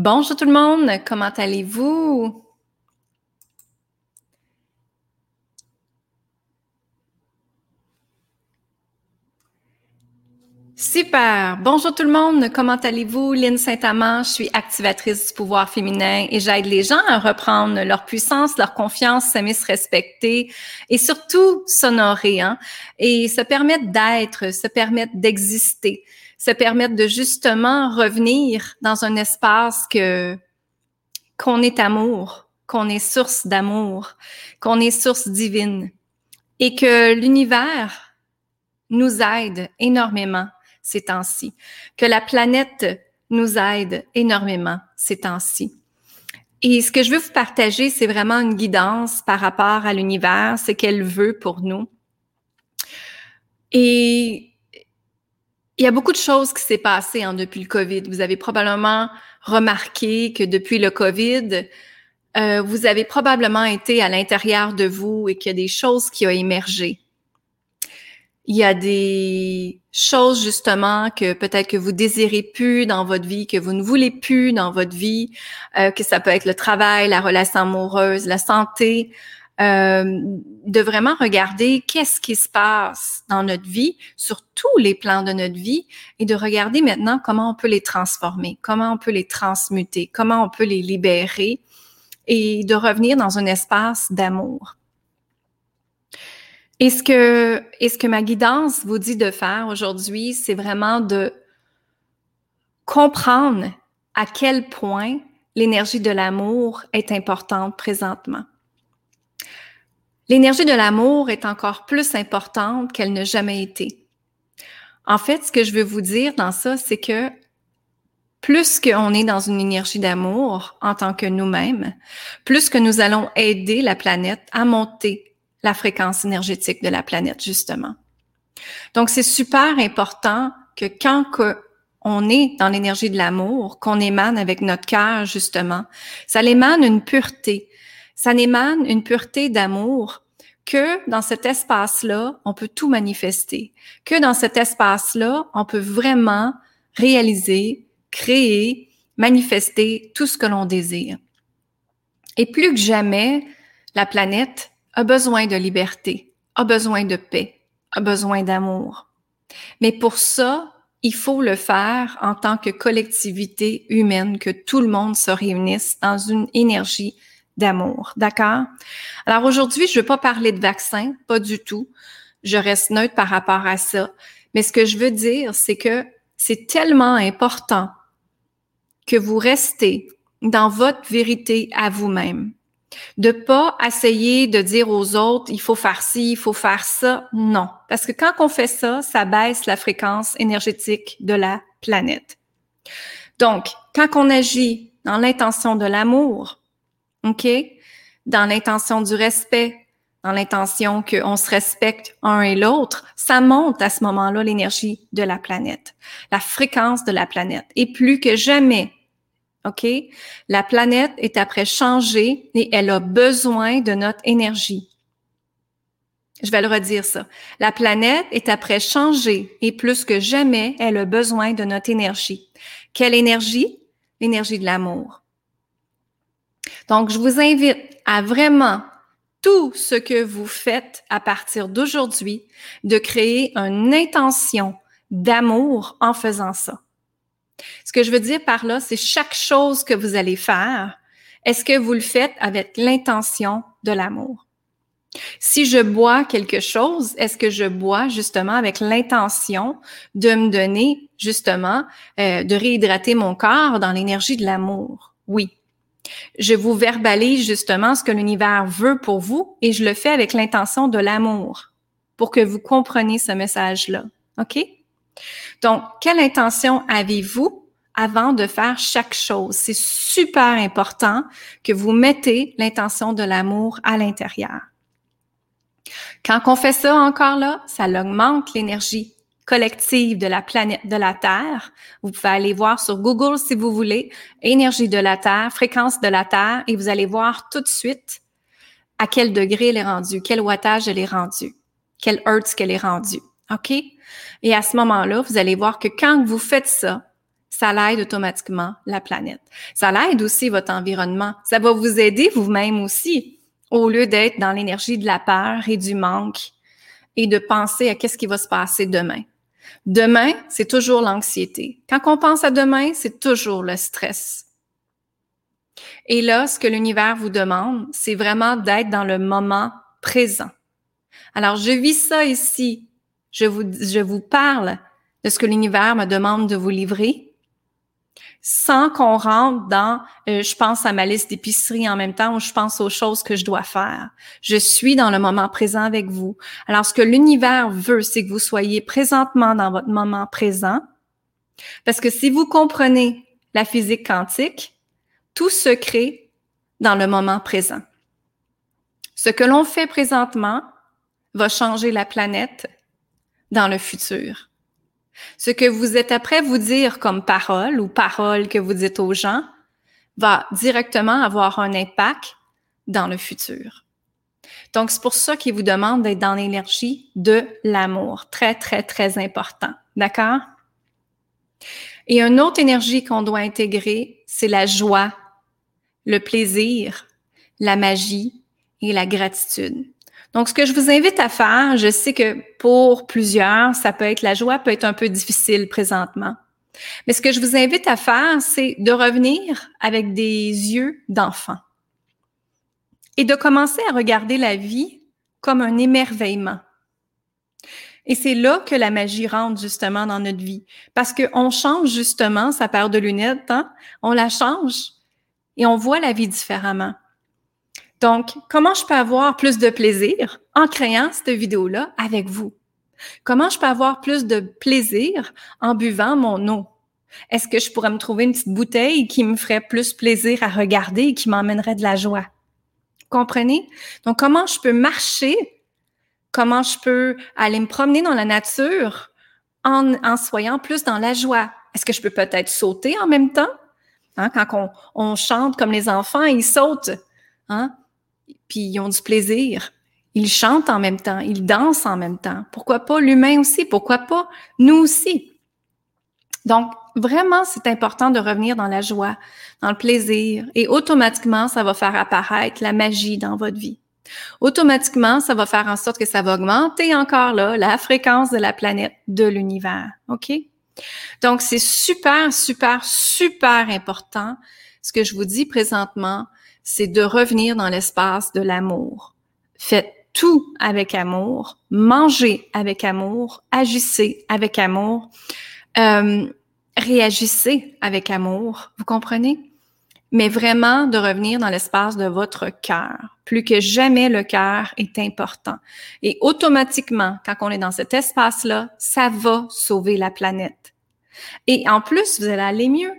Bonjour tout le monde, comment allez-vous? Super. Bonjour tout le monde. Comment allez-vous? Lynne Saint-Amand. Je suis activatrice du pouvoir féminin et j'aide les gens à reprendre leur puissance, leur confiance, s'aimer, se respecter et surtout s'honorer, hein? Et se permettre d'être, se permettre d'exister, se permettre de justement revenir dans un espace que, qu'on est amour, qu'on est source d'amour, qu'on est source divine et que l'univers nous aide énormément ces temps-ci, que la planète nous aide énormément ces temps-ci. Et ce que je veux vous partager, c'est vraiment une guidance par rapport à l'univers, ce qu'elle veut pour nous. Et il y a beaucoup de choses qui s'est passé hein, depuis le COVID. Vous avez probablement remarqué que depuis le COVID, euh, vous avez probablement été à l'intérieur de vous et qu'il y a des choses qui ont émergé. Il y a des choses justement que peut-être que vous désirez plus dans votre vie, que vous ne voulez plus dans votre vie, euh, que ça peut être le travail, la relation amoureuse, la santé, euh, de vraiment regarder qu'est-ce qui se passe dans notre vie, sur tous les plans de notre vie, et de regarder maintenant comment on peut les transformer, comment on peut les transmuter, comment on peut les libérer, et de revenir dans un espace d'amour. Et ce que, et ce que ma guidance vous dit de faire aujourd'hui, c'est vraiment de comprendre à quel point l'énergie de l'amour est importante présentement. L'énergie de l'amour est encore plus importante qu'elle n'a jamais été. En fait, ce que je veux vous dire dans ça, c'est que plus qu'on est dans une énergie d'amour en tant que nous-mêmes, plus que nous allons aider la planète à monter la fréquence énergétique de la planète, justement. Donc, c'est super important que quand on est dans l'énergie de l'amour, qu'on émane avec notre cœur, justement, ça émane une pureté. Ça émane une pureté d'amour que dans cet espace-là, on peut tout manifester. Que dans cet espace-là, on peut vraiment réaliser, créer, manifester tout ce que l'on désire. Et plus que jamais, la planète a besoin de liberté, a besoin de paix, a besoin d'amour. Mais pour ça, il faut le faire en tant que collectivité humaine, que tout le monde se réunisse dans une énergie d'amour. D'accord? Alors aujourd'hui, je ne veux pas parler de vaccin, pas du tout. Je reste neutre par rapport à ça. Mais ce que je veux dire, c'est que c'est tellement important que vous restez dans votre vérité à vous-même. De pas essayer de dire aux autres, il faut faire ci, il faut faire ça. Non. Parce que quand on fait ça, ça baisse la fréquence énergétique de la planète. Donc, quand on agit dans l'intention de l'amour, OK? Dans l'intention du respect, dans l'intention qu'on se respecte un et l'autre, ça monte à ce moment-là l'énergie de la planète, la fréquence de la planète. Et plus que jamais, OK? La planète est après changée et elle a besoin de notre énergie. Je vais le redire ça. La planète est après changée et plus que jamais, elle a besoin de notre énergie. Quelle énergie? L'énergie de l'amour. Donc, je vous invite à vraiment tout ce que vous faites à partir d'aujourd'hui, de créer une intention d'amour en faisant ça. Ce que je veux dire par là, c'est chaque chose que vous allez faire, est-ce que vous le faites avec l'intention de l'amour? Si je bois quelque chose, est-ce que je bois justement avec l'intention de me donner justement, euh, de réhydrater mon corps dans l'énergie de l'amour? Oui. Je vous verbalise justement ce que l'univers veut pour vous et je le fais avec l'intention de l'amour pour que vous compreniez ce message-là. OK? Donc, quelle intention avez-vous avant de faire chaque chose? C'est super important que vous mettez l'intention de l'amour à l'intérieur. Quand on fait ça encore là, ça augmente l'énergie collective de la planète, de la Terre. Vous pouvez aller voir sur Google si vous voulez, énergie de la Terre, fréquence de la Terre, et vous allez voir tout de suite à quel degré elle est rendue, quel wattage elle est rendue, quel hertz qu'elle est rendue. OK? Et à ce moment-là, vous allez voir que quand vous faites ça, ça l'aide automatiquement la planète. Ça l'aide aussi votre environnement. Ça va vous aider vous-même aussi, au lieu d'être dans l'énergie de la peur et du manque et de penser à qu'est-ce qui va se passer demain. Demain, c'est toujours l'anxiété. Quand on pense à demain, c'est toujours le stress. Et là, ce que l'univers vous demande, c'est vraiment d'être dans le moment présent. Alors, je vis ça ici. Je vous, je vous parle de ce que l'univers me demande de vous livrer sans qu'on rentre dans euh, je pense à ma liste d'épicerie en même temps ou je pense aux choses que je dois faire. Je suis dans le moment présent avec vous. Alors ce que l'univers veut, c'est que vous soyez présentement dans votre moment présent parce que si vous comprenez la physique quantique, tout se crée dans le moment présent. Ce que l'on fait présentement va changer la planète dans le futur. Ce que vous êtes après vous dire comme parole ou parole que vous dites aux gens va directement avoir un impact dans le futur. Donc, c'est pour ça qu'il vous demande d'être dans l'énergie de l'amour. Très, très, très important. D'accord? Et une autre énergie qu'on doit intégrer, c'est la joie, le plaisir, la magie et la gratitude. Donc, ce que je vous invite à faire, je sais que pour plusieurs, ça peut être la joie, peut être un peu difficile présentement. Mais ce que je vous invite à faire, c'est de revenir avec des yeux d'enfant et de commencer à regarder la vie comme un émerveillement. Et c'est là que la magie rentre justement dans notre vie. Parce qu'on change justement sa paire de lunettes, hein? on la change et on voit la vie différemment. Donc, comment je peux avoir plus de plaisir en créant cette vidéo-là avec vous? Comment je peux avoir plus de plaisir en buvant mon eau? Est-ce que je pourrais me trouver une petite bouteille qui me ferait plus plaisir à regarder et qui m'emmènerait de la joie? Comprenez? Donc, comment je peux marcher? Comment je peux aller me promener dans la nature en, en soyant plus dans la joie? Est-ce que je peux peut-être sauter en même temps? Hein, quand on, on, chante comme les enfants, ils sautent. Hein? Puis ils ont du plaisir. Ils chantent en même temps, ils dansent en même temps. Pourquoi pas l'humain aussi? Pourquoi pas nous aussi? Donc, vraiment, c'est important de revenir dans la joie, dans le plaisir, et automatiquement, ça va faire apparaître la magie dans votre vie. Automatiquement, ça va faire en sorte que ça va augmenter encore là la fréquence de la planète, de l'univers. OK? Donc, c'est super, super, super important ce que je vous dis présentement c'est de revenir dans l'espace de l'amour. Faites tout avec amour, mangez avec amour, agissez avec amour, euh, réagissez avec amour, vous comprenez? Mais vraiment de revenir dans l'espace de votre cœur. Plus que jamais, le cœur est important. Et automatiquement, quand on est dans cet espace-là, ça va sauver la planète. Et en plus, vous allez aller mieux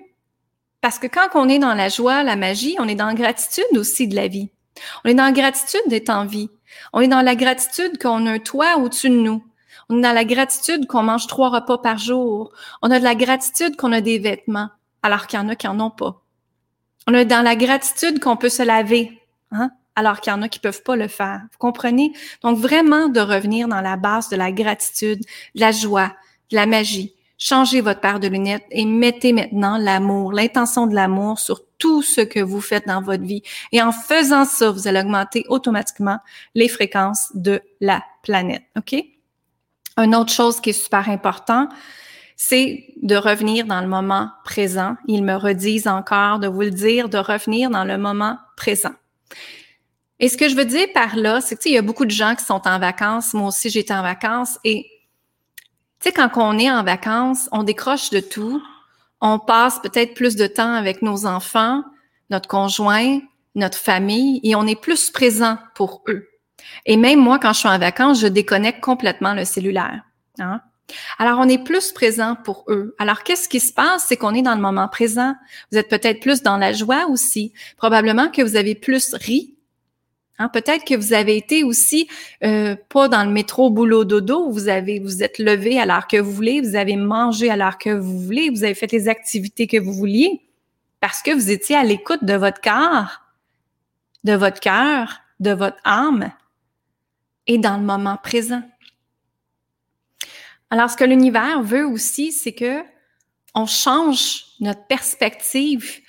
parce que quand on est dans la joie, la magie, on est dans la gratitude aussi de la vie. On est dans la gratitude d'être en vie. On est dans la gratitude qu'on a un toit au-dessus de nous. On est dans la gratitude qu'on mange trois repas par jour. On a de la gratitude qu'on a des vêtements, alors qu'il y en a qui en ont pas. On est dans la gratitude qu'on peut se laver, hein, alors qu'il y en a qui peuvent pas le faire. Vous comprenez? Donc vraiment de revenir dans la base de la gratitude, de la joie, de la magie. Changez votre paire de lunettes et mettez maintenant l'amour, l'intention de l'amour sur tout ce que vous faites dans votre vie. Et en faisant ça, vous allez augmenter automatiquement les fréquences de la planète. OK? Une autre chose qui est super important, c'est de revenir dans le moment présent. Ils me redisent encore de vous le dire, de revenir dans le moment présent. Et ce que je veux dire par là, c'est que, il y a beaucoup de gens qui sont en vacances. Moi aussi, j'étais en vacances et tu sais, quand on est en vacances, on décroche de tout. On passe peut-être plus de temps avec nos enfants, notre conjoint, notre famille, et on est plus présent pour eux. Et même moi, quand je suis en vacances, je déconnecte complètement le cellulaire. Hein? Alors, on est plus présent pour eux. Alors, qu'est-ce qui se passe? C'est qu'on est dans le moment présent. Vous êtes peut-être plus dans la joie aussi. Probablement que vous avez plus ri Hein, peut-être que vous avez été aussi euh, pas dans le métro boulot dodo, vous avez vous êtes levé à l'heure que vous voulez, vous avez mangé à l'heure que vous voulez, vous avez fait les activités que vous vouliez parce que vous étiez à l'écoute de votre corps, de votre cœur, de votre âme et dans le moment présent. Alors ce que l'univers veut aussi, c'est que on change notre perspective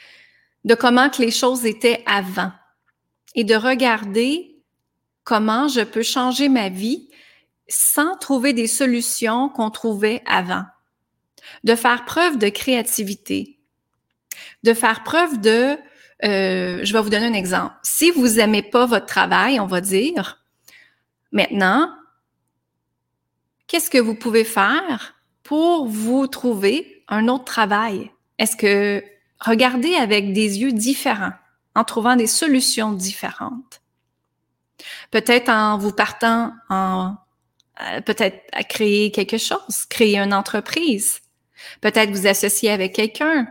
de comment que les choses étaient avant et de regarder comment je peux changer ma vie sans trouver des solutions qu'on trouvait avant. De faire preuve de créativité, de faire preuve de, euh, je vais vous donner un exemple. Si vous aimez pas votre travail, on va dire, maintenant, qu'est-ce que vous pouvez faire pour vous trouver un autre travail? Est-ce que regardez avec des yeux différents, en trouvant des solutions différentes? Peut-être en vous partant en euh, peut-être à créer quelque chose, créer une entreprise. Peut-être vous associer avec quelqu'un.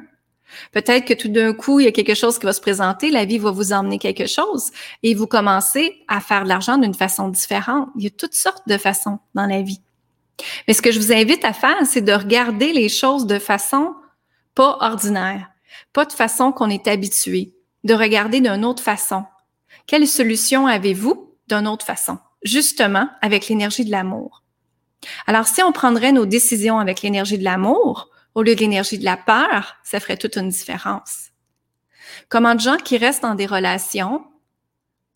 Peut-être que tout d'un coup, il y a quelque chose qui va se présenter, la vie va vous emmener quelque chose et vous commencez à faire de l'argent d'une façon différente. Il y a toutes sortes de façons dans la vie. Mais ce que je vous invite à faire, c'est de regarder les choses de façon pas ordinaire, pas de façon qu'on est habitué, de regarder d'une autre façon. Quelle solution avez-vous d'une autre façon? Justement, avec l'énergie de l'amour. Alors, si on prendrait nos décisions avec l'énergie de l'amour, au lieu de l'énergie de la peur, ça ferait toute une différence. Comment de gens qui restent dans des relations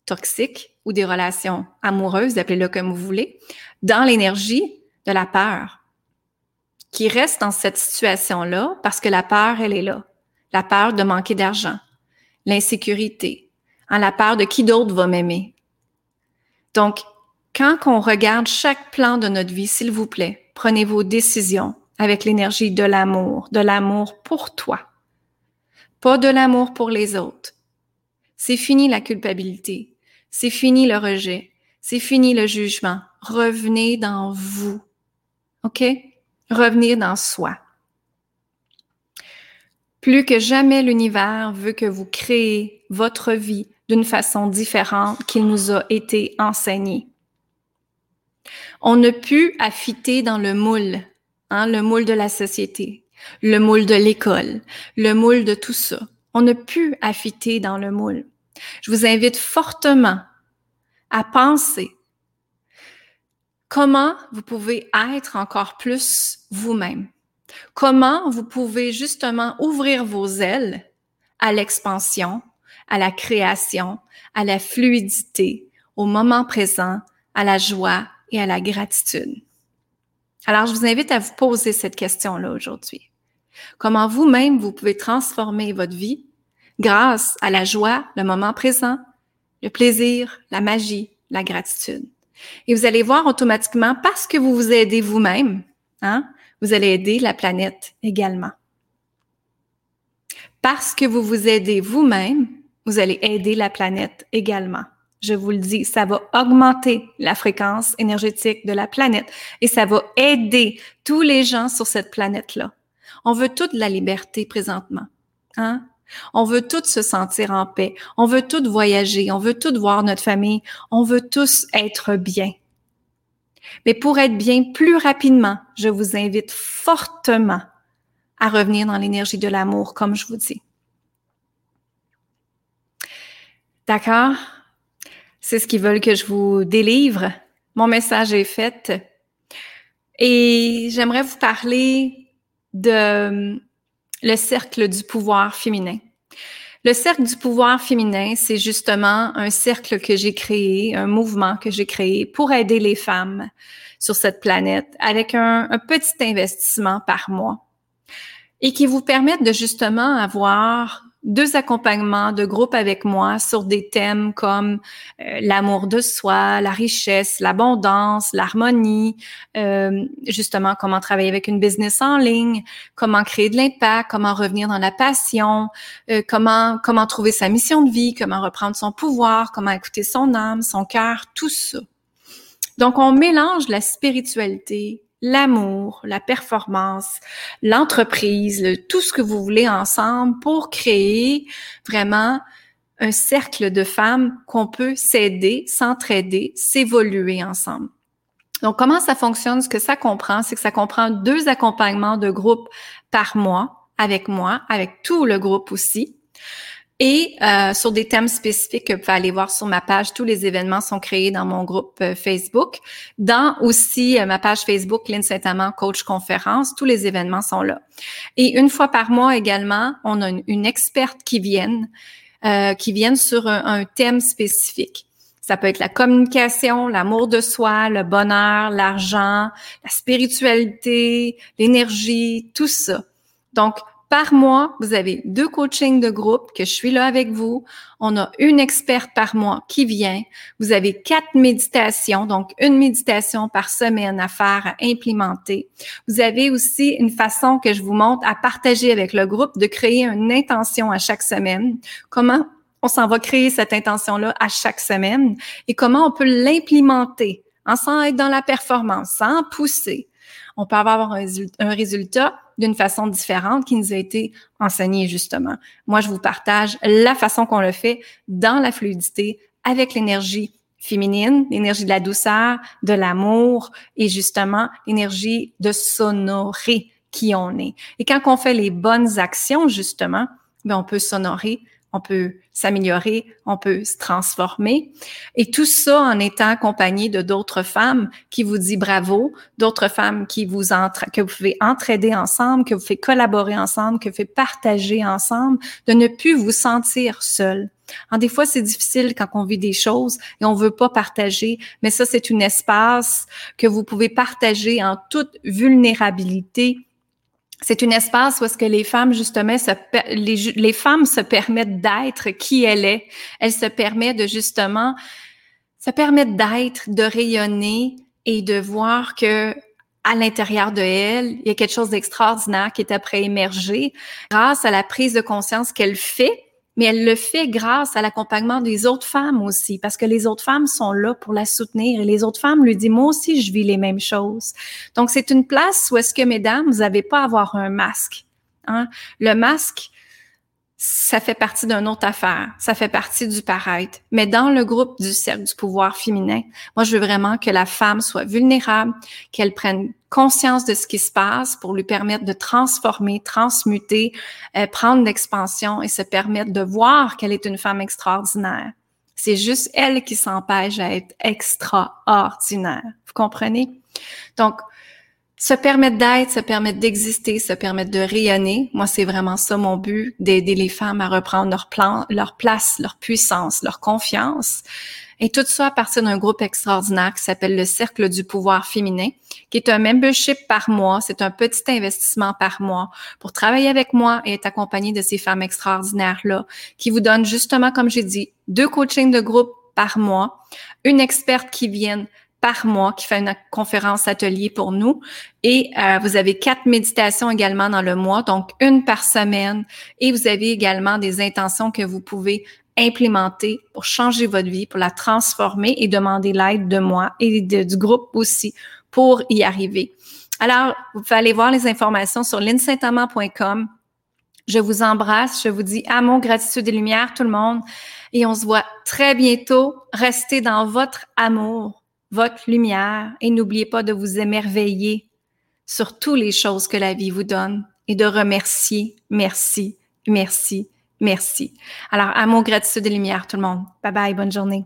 toxiques ou des relations amoureuses, appelez-le comme vous voulez, dans l'énergie de la peur, qui restent dans cette situation-là parce que la peur, elle est là. La peur de manquer d'argent, l'insécurité, hein, la peur de qui d'autre va m'aimer. Donc, quand on regarde chaque plan de notre vie, s'il vous plaît, prenez vos décisions avec l'énergie de l'amour, de l'amour pour toi, pas de l'amour pour les autres. C'est fini la culpabilité, c'est fini le rejet, c'est fini le jugement. Revenez dans vous. OK? Revenir dans soi. Plus que jamais l'univers veut que vous créez votre vie d'une façon différente qu'il nous a été enseigné. On ne peut affiter dans le moule, hein, le moule de la société, le moule de l'école, le moule de tout ça. On ne peut affiter dans le moule. Je vous invite fortement à penser comment vous pouvez être encore plus vous-même. Comment vous pouvez justement ouvrir vos ailes à l'expansion, à la création, à la fluidité, au moment présent, à la joie, et à la gratitude? Alors, je vous invite à vous poser cette question-là aujourd'hui. Comment vous-même, vous pouvez transformer votre vie grâce à la joie, le moment présent, le plaisir, la magie, la gratitude? Et vous allez voir automatiquement, parce que vous vous aidez vous-même, hein, vous allez aider la planète également. Parce que vous vous aidez vous-même, vous allez aider la planète également je vous le dis, ça va augmenter la fréquence énergétique de la planète et ça va aider tous les gens sur cette planète-là. On veut toute la liberté présentement. Hein? On veut tous se sentir en paix. On veut tous voyager. On veut tous voir notre famille. On veut tous être bien. Mais pour être bien plus rapidement, je vous invite fortement à revenir dans l'énergie de l'amour, comme je vous dis. D'accord? C'est ce qu'ils veulent que je vous délivre. Mon message est fait. Et j'aimerais vous parler de euh, le cercle du pouvoir féminin. Le cercle du pouvoir féminin, c'est justement un cercle que j'ai créé, un mouvement que j'ai créé pour aider les femmes sur cette planète avec un, petit investissement par mois et qui vous permettent de justement avoir deux accompagnements de groupe avec moi sur des thèmes comme euh, l'amour de soi, la richesse, l'abondance, l'harmonie, euh, justement comment travailler avec une business en ligne, comment créer de l'impact, comment revenir dans la passion, euh, comment comment trouver sa mission de vie, comment reprendre son pouvoir, comment écouter son âme, son cœur, tout ça. Donc on mélange la spiritualité, l'amour, la performance, l'entreprise, tout ce que vous voulez ensemble pour créer vraiment un cercle de femmes qu'on peut s'aider, s'entraider, s'évoluer ensemble. Donc, comment ça fonctionne? Ce que ça comprend, c'est que ça comprend deux accompagnements de groupe par mois avec moi, avec tout le groupe aussi. Et euh, sur des thèmes spécifiques que vous pouvez aller voir sur ma page, tous les événements sont créés dans mon groupe euh, Facebook. Dans aussi euh, ma page Facebook, Lynn Saint-Amand, coach conférence, tous les événements sont là. Et une fois par mois également, on a une, experte qui vient, qui vient sur un, un thème spécifique. Ça peut être la communication, l'amour de soi, le bonheur, l'argent, la spiritualité, l'énergie, tout ça. Donc, par mois, vous avez deux coachings de groupe que je suis là avec vous. On a une experte par mois qui vient. Vous avez quatre méditations, donc une méditation par semaine à faire, à implémenter. Vous avez aussi une façon que je vous montre à partager avec le groupe de créer une intention à chaque semaine. Comment on s'en va créer cette intention-là à chaque semaine et comment on peut l'implémenter en sans être dans la performance, sans pousser. On peut avoir un, résultat d'une façon différente qui nous a été enseigné justement. Moi, je vous partage la façon qu'on le fait dans la fluidité avec l'énergie féminine, l'énergie de la douceur, de l'amour et justement l'énergie de s'honorer qui on est. Et quand on fait les bonnes actions, justement, ben on peut s'honorer on peut s'améliorer, on peut se transformer. Et tout ça en étant accompagné de d'autres femmes qui vous disent bravo, d'autres femmes qui vous entre, que vous pouvez entraider ensemble, que vous faites collaborer ensemble, que vous faites partager ensemble, de ne plus vous sentir seul. En des fois, c'est difficile quand on vit des choses et on veut pas partager, mais ça, c'est un espace que vous pouvez partager en toute vulnérabilité c'est un espace où est-ce que les femmes justement se les, femmes se permettent d'être qui elles est. Elles se permettent de justement se permettent d'être, de rayonner et de voir que à l'intérieur de elle, il y a quelque chose d'extraordinaire qui est après émerger grâce à la prise de conscience qu'elle fait mais elle le fait grâce à l'accompagnement des autres femmes aussi, parce que les autres femmes sont là pour la soutenir et les autres femmes lui disent, moi aussi, je vis les mêmes choses. Donc, c'est une place où est-ce que, mesdames, vous n'avez pas à avoir un masque. Hein? Le masque, ça fait partie d'une autre affaire, ça fait partie du paraître. Mais dans le groupe du cercle du pouvoir féminin, moi, je veux vraiment que la femme soit vulnérable, qu'elle prenne conscience de ce qui se passe pour lui permettre de transformer, transmuter, euh, prendre l'expansion et se permettre de voir qu'elle est une femme extraordinaire. C'est juste elle qui s'empêche à être extraordinaire. Vous comprenez? Donc, se permettre d'être, se permettre d'exister, se permettre de rayonner. Moi, c'est vraiment ça mon but, d'aider les femmes à reprendre leur plan, leur place, leur puissance, leur confiance. Et tout ça à partir d'un groupe extraordinaire qui s'appelle le Cercle du pouvoir féminin, qui est un membership par mois. C'est un petit investissement par mois pour travailler avec moi et être accompagné de ces femmes extraordinaires-là, qui vous donnent justement, comme j'ai dit, deux coachings de groupe par mois, une experte qui vient par mois qui fait une conférence atelier pour nous. Et euh, vous avez quatre méditations également dans le mois, donc une par semaine. Et vous avez également des intentions que vous pouvez implémenter pour changer votre vie, pour la transformer et demander l'aide de moi et du groupe aussi pour y arriver. Alors, vous pouvez aller voir les informations sur linsaintamant.com. Je vous embrasse, je vous dis amour, gratitude et lumière, tout le monde. Et on se voit très bientôt. Restez dans votre amour votre lumière et n'oubliez pas de vous émerveiller sur toutes les choses que la vie vous donne et de remercier, merci, merci, merci. Alors, amour, gratitude et lumière, tout le monde. Bye bye, bonne journée.